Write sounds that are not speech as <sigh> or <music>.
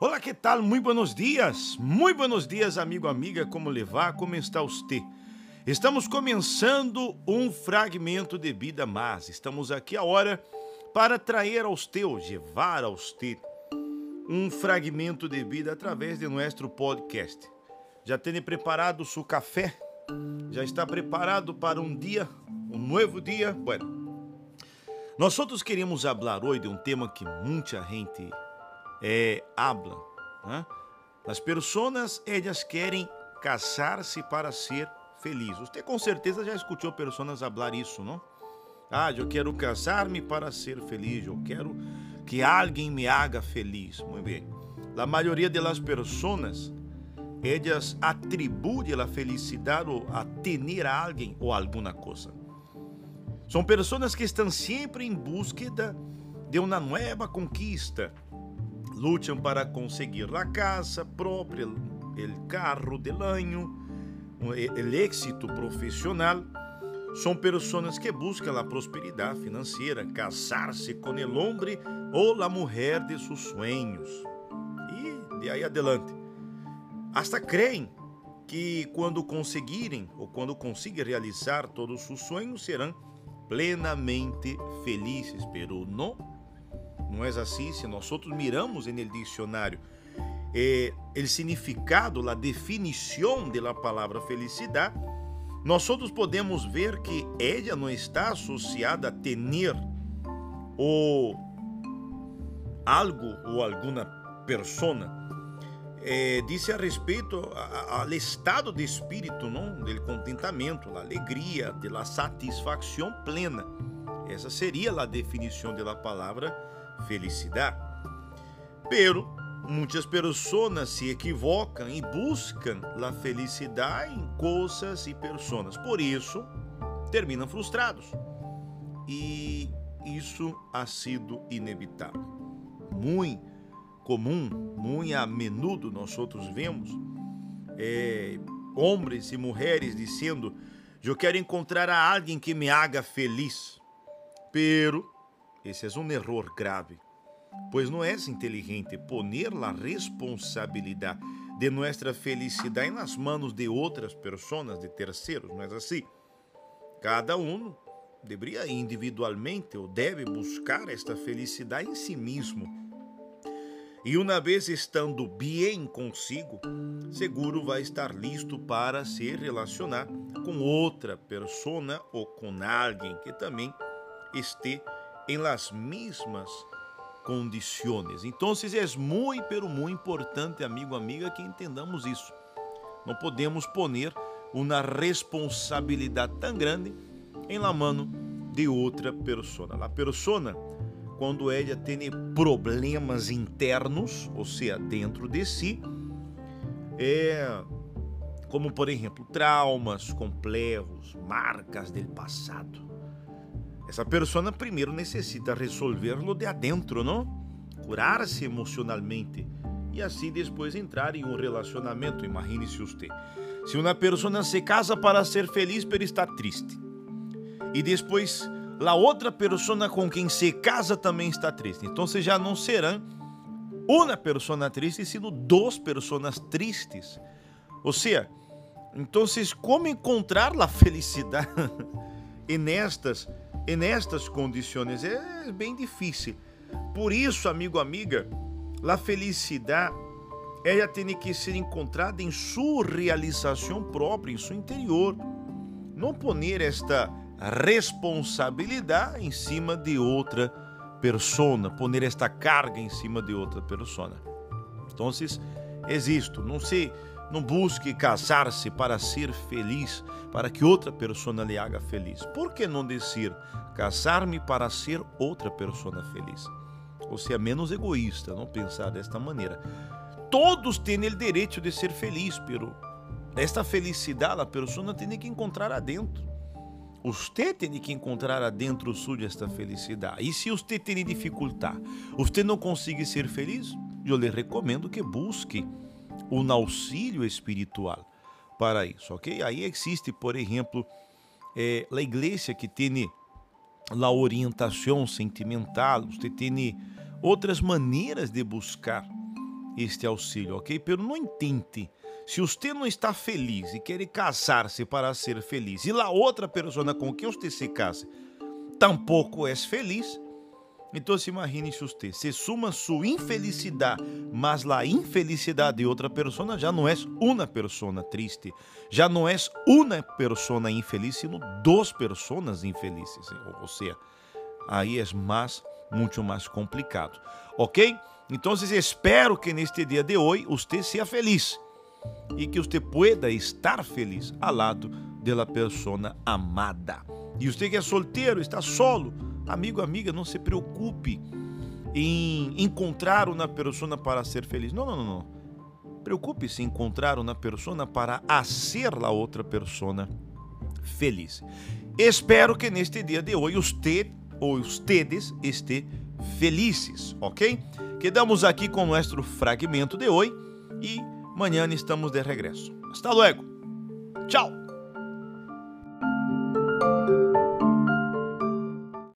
Olá, que tal? Muito buenos dias. Muito buenos dias, amigo, amiga. Como levar? Como está você? Estamos começando um fragmento de vida mais. Estamos aqui a hora para trazer aos teus, levar aos te um fragmento de vida através de nosso podcast. Já tem preparado seu café? Já está preparado para um dia, um novo dia? Bueno, nós outros queremos falar hoje de um tema que muita gente é, habla. Né? As pessoas, elas querem casar-se para ser feliz. Você com certeza já escutou pessoas falar isso, não? Ah, eu quero casar-me para ser feliz, eu quero que alguém me haga feliz. Muito bem. A maioria das pessoas, elas atribuem a felicidade a ter a alguém ou alguma coisa. São pessoas que estão sempre em busca de uma nova conquista, lutam para conseguir a casa própria, o carro del año, o êxito profissional. São pessoas que buscam a prosperidade financeira, casar-se com o homem ou a mulher de seus sonhos. E de aí adelante. Hasta creem que quando conseguirem ou quando conseguirem realizar todos os seus sonhos serão plenamente felizes, pero não não é assim? Se nós outros miramos no dicionário eh, o significado, a definição da palavra felicidade, nós outros podemos ver que ela não está associada a ter ou algo ou alguma persona. Eh, disse a respeito ao estado de espírito, não, do contentamento, da alegria, da satisfação plena. Essa seria a definição da palavra felicidade. Pero muitas pessoas se equivocam e buscam a felicidade em coisas e pessoas. Por isso, terminam frustrados. E isso ha sido inevitável. Muito comum, muito a menudo nós vemos é, homens e mulheres dizendo: Eu quero encontrar a alguém que me haga feliz. Pero esse é um erro grave, pois não é inteligente poner a responsabilidade de nossa felicidade nas manos de outras pessoas, de terceiros, não é assim? Cada um deveria individualmente ou deve buscar esta felicidade em si mesmo. E uma vez estando bem consigo, seguro vai estar listo para se relacionar com outra pessoa ou com alguém que também esteja em las mismas condições. Então, é muito, pero muito importante, amigo, amiga, que entendamos isso. Não podemos poner uma responsabilidade tão grande em la mano de outra pessoa. A pessoa, quando ela tem problemas internos, ou seja, dentro de si, é como, por exemplo, traumas complexos, marcas do passado essa pessoa primeiro necessita resolver-lo de adentro, não? Curar-se emocionalmente e assim depois entrar em um relacionamento. Imagine-se você. Se uma pessoa se casa para ser feliz, pero está triste. E depois a outra pessoa com quem se casa também está triste. Então já não serão uma pessoa triste, sino duas pessoas tristes. Ou seja, então como encontrar a felicidade <laughs> nestas e nestas condições é bem difícil. Por isso, amigo, amiga, a felicidade ela tem que ser encontrada em sua realização própria, em seu interior. Não poner esta responsabilidade em cima de outra pessoa, poner esta carga em cima de outra pessoa. Então, existo, não se não busque casar-se para ser feliz, para que outra pessoa lhe haga feliz. Por que não dizer casar-me para ser outra pessoa feliz? Ou seja, menos egoísta, não pensar desta maneira. Todos têm o direito de ser feliz, pero esta felicidade a pessoa tem que encontrar adentro. Você tem que encontrar adentro sua esta felicidade. E se você tem dificuldade, você não consegue ser feliz, eu lhe recomendo que busque um auxílio espiritual para isso, ok? Aí existe, por exemplo, é, a igreja que tem a orientação sentimental, você tem outras maneiras de buscar este auxílio, ok? Pero não intente. Se você não está feliz e quer casar-se para ser feliz, e a outra pessoa com quem você se casa tampouco é feliz, então imagine se você se suma sua infelicidade, mas a infelicidade de outra pessoa já não é uma pessoa triste, já não é uma pessoa infeliz, sino duas pessoas infelizes. Ou seja, aí é mais, muito mais complicado, ok? Então espero que neste dia de hoje você seja feliz e que você pueda estar feliz ao lado da pessoa amada. E você que é solteiro, está solo, amigo, amiga, não se preocupe em encontrar uma pessoa para ser feliz. Não, não, não, não. Preocupe-se em encontrar uma pessoa para fazer a outra pessoa feliz. Espero que neste dia de hoje você ou ustedes estejam felizes, ok? Quedamos aqui com nosso fragmento de hoje e Amanhã estamos de regresso. Hasta luego. Tchau.